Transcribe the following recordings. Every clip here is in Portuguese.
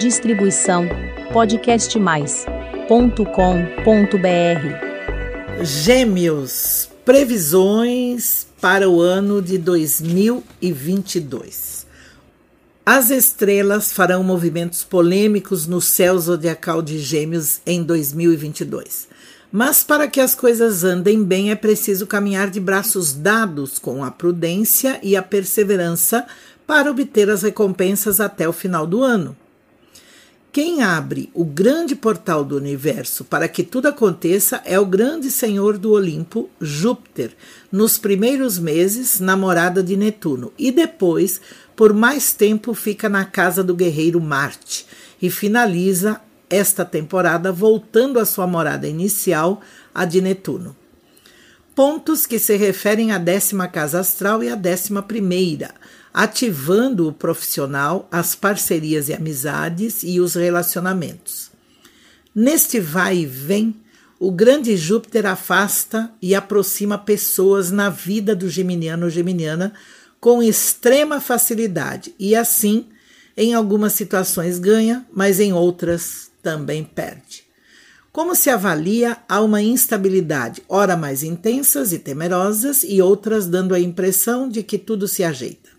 Distribuição podcastmais.com.br. Gêmeos, previsões para o ano de 2022. As estrelas farão movimentos polêmicos no céu zodiacal de Gêmeos em 2022. Mas para que as coisas andem bem é preciso caminhar de braços dados com a prudência e a perseverança para obter as recompensas até o final do ano. Quem abre o grande portal do universo para que tudo aconteça é o grande senhor do Olimpo, Júpiter, nos primeiros meses, namorada de Netuno, e depois, por mais tempo, fica na casa do guerreiro Marte e finaliza esta temporada voltando à sua morada inicial, a de Netuno. Pontos que se referem à décima casa astral e à décima primeira ativando o profissional, as parcerias e amizades e os relacionamentos. Neste vai e vem, o grande Júpiter afasta e aproxima pessoas na vida do geminiano ou geminiana com extrema facilidade e assim, em algumas situações ganha, mas em outras também perde. Como se avalia, há uma instabilidade, ora mais intensas e temerosas, e outras dando a impressão de que tudo se ajeita.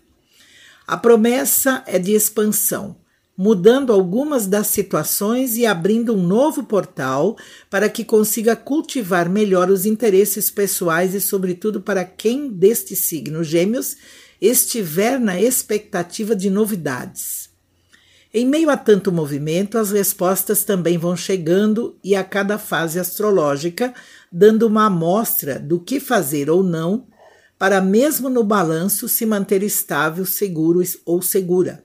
A promessa é de expansão, mudando algumas das situações e abrindo um novo portal para que consiga cultivar melhor os interesses pessoais e, sobretudo, para quem deste signo Gêmeos estiver na expectativa de novidades. Em meio a tanto movimento, as respostas também vão chegando e a cada fase astrológica dando uma amostra do que fazer ou não para mesmo no balanço se manter estável, seguro ou segura.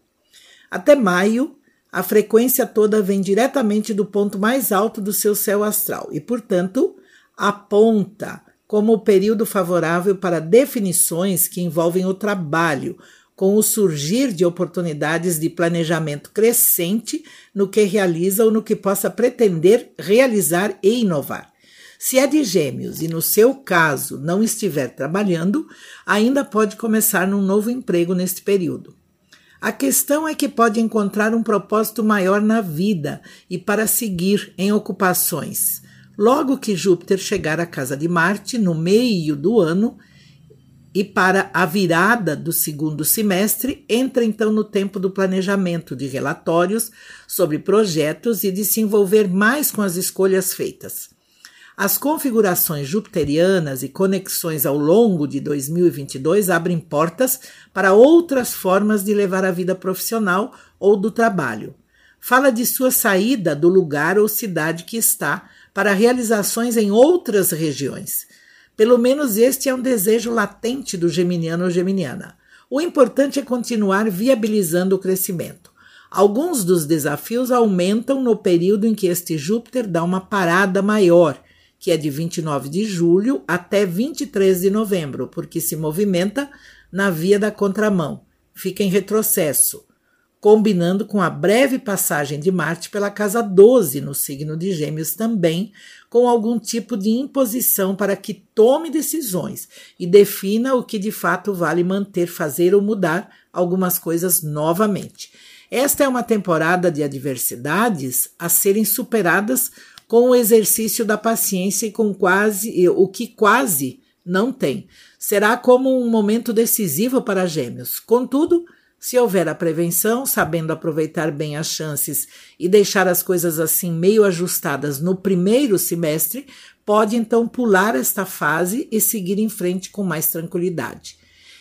Até maio, a frequência toda vem diretamente do ponto mais alto do seu céu astral e, portanto, aponta como o período favorável para definições que envolvem o trabalho, com o surgir de oportunidades de planejamento crescente no que realiza ou no que possa pretender realizar e inovar. Se é de gêmeos e no seu caso não estiver trabalhando, ainda pode começar num novo emprego neste período. A questão é que pode encontrar um propósito maior na vida e para seguir em ocupações. Logo que Júpiter chegar à casa de Marte no meio do ano e para a virada do segundo semestre, entra então no tempo do planejamento de relatórios sobre projetos e de se envolver mais com as escolhas feitas. As configurações jupiterianas e conexões ao longo de 2022 abrem portas para outras formas de levar a vida profissional ou do trabalho. Fala de sua saída do lugar ou cidade que está para realizações em outras regiões. Pelo menos este é um desejo latente do geminiano ou geminiana. O importante é continuar viabilizando o crescimento. Alguns dos desafios aumentam no período em que este Júpiter dá uma parada maior que é de 29 de julho até 23 de novembro, porque se movimenta na via da contramão, fica em retrocesso, combinando com a breve passagem de Marte pela casa 12 no signo de Gêmeos também, com algum tipo de imposição para que tome decisões e defina o que de fato vale manter, fazer ou mudar algumas coisas novamente. Esta é uma temporada de adversidades a serem superadas com o exercício da paciência e com quase o que quase não tem. Será como um momento decisivo para gêmeos. Contudo, se houver a prevenção, sabendo aproveitar bem as chances e deixar as coisas assim meio ajustadas no primeiro semestre, pode então pular esta fase e seguir em frente com mais tranquilidade.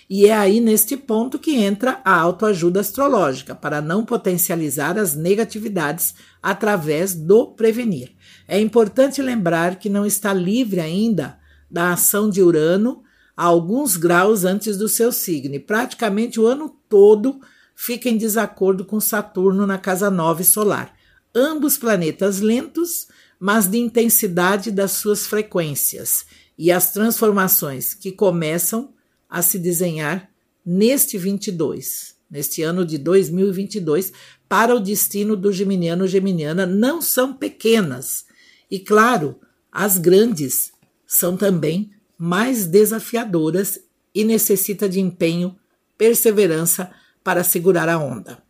E é aí neste ponto que entra a autoajuda astrológica, para não potencializar as negatividades através do prevenir. É importante lembrar que não está livre ainda da ação de Urano a alguns graus antes do seu signo, e praticamente o ano todo fica em desacordo com Saturno na casa 9 solar. Ambos planetas lentos, mas de intensidade das suas frequências, e as transformações que começam a se desenhar neste 22, neste ano de 2022, para o destino do geminiano geminiana não são pequenas e claro, as grandes são também mais desafiadoras e necessita de empenho, perseverança para segurar a onda.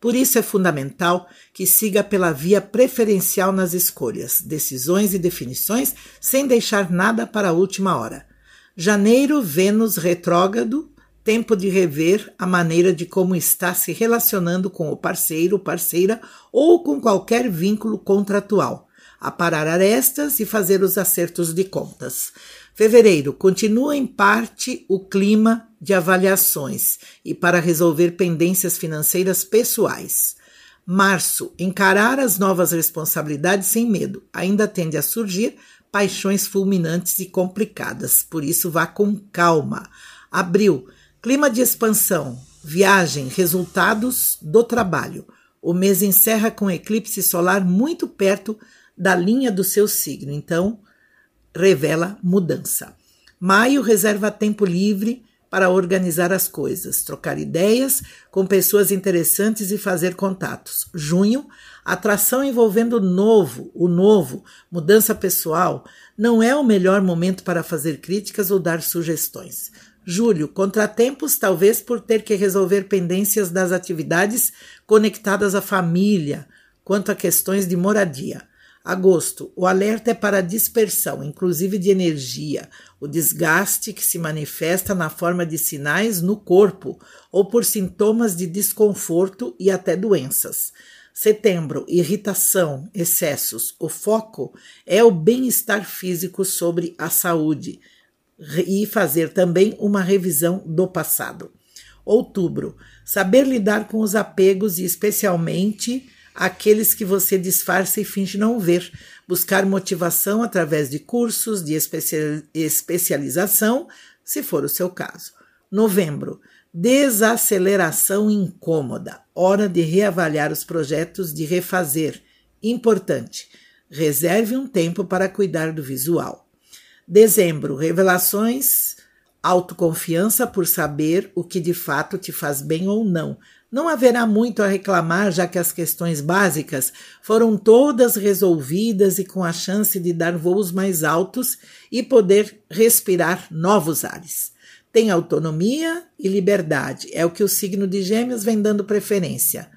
Por isso é fundamental que siga pela via preferencial nas escolhas, decisões e definições, sem deixar nada para a última hora. Janeiro, Vênus retrógrado, tempo de rever a maneira de como está se relacionando com o parceiro, parceira ou com qualquer vínculo contratual. Aparar arestas e fazer os acertos de contas. Fevereiro continua em parte o clima de avaliações e para resolver pendências financeiras pessoais. Março, encarar as novas responsabilidades sem medo. Ainda tende a surgir paixões fulminantes e complicadas, por isso vá com calma. Abril, clima de expansão, viagem, resultados do trabalho. O mês encerra com eclipse solar muito perto da linha do seu signo, então revela mudança. Maio reserva tempo livre para organizar as coisas, trocar ideias com pessoas interessantes e fazer contatos. Junho, atração envolvendo o novo, o novo, mudança pessoal, não é o melhor momento para fazer críticas ou dar sugestões. Julho, contratempos, talvez por ter que resolver pendências das atividades conectadas à família, quanto a questões de moradia. Agosto, o alerta é para dispersão, inclusive de energia, o desgaste que se manifesta na forma de sinais no corpo ou por sintomas de desconforto e até doenças. Setembro, irritação, excessos. O foco é o bem-estar físico sobre a saúde e fazer também uma revisão do passado. Outubro, saber lidar com os apegos e especialmente aqueles que você disfarça e finge não ver, buscar motivação através de cursos de especialização, se for o seu caso. Novembro, desaceleração incômoda, hora de reavaliar os projetos, de refazer. Importante, reserve um tempo para cuidar do visual. Dezembro, revelações, autoconfiança por saber o que de fato te faz bem ou não, não haverá muito a reclamar, já que as questões básicas foram todas resolvidas e com a chance de dar voos mais altos e poder respirar novos ares. Tem autonomia e liberdade, é o que o signo de Gêmeos vem dando preferência.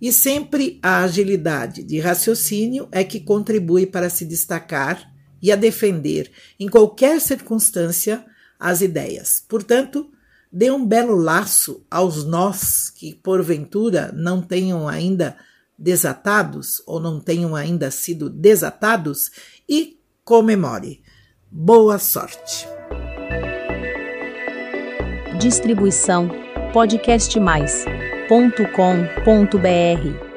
E sempre a agilidade de raciocínio é que contribui para se destacar e a defender, em qualquer circunstância, as ideias. Portanto, dê um belo laço aos nós que porventura não tenham ainda desatados ou não tenham ainda sido desatados e comemore. Boa sorte. Distribuição podcastmais.com.br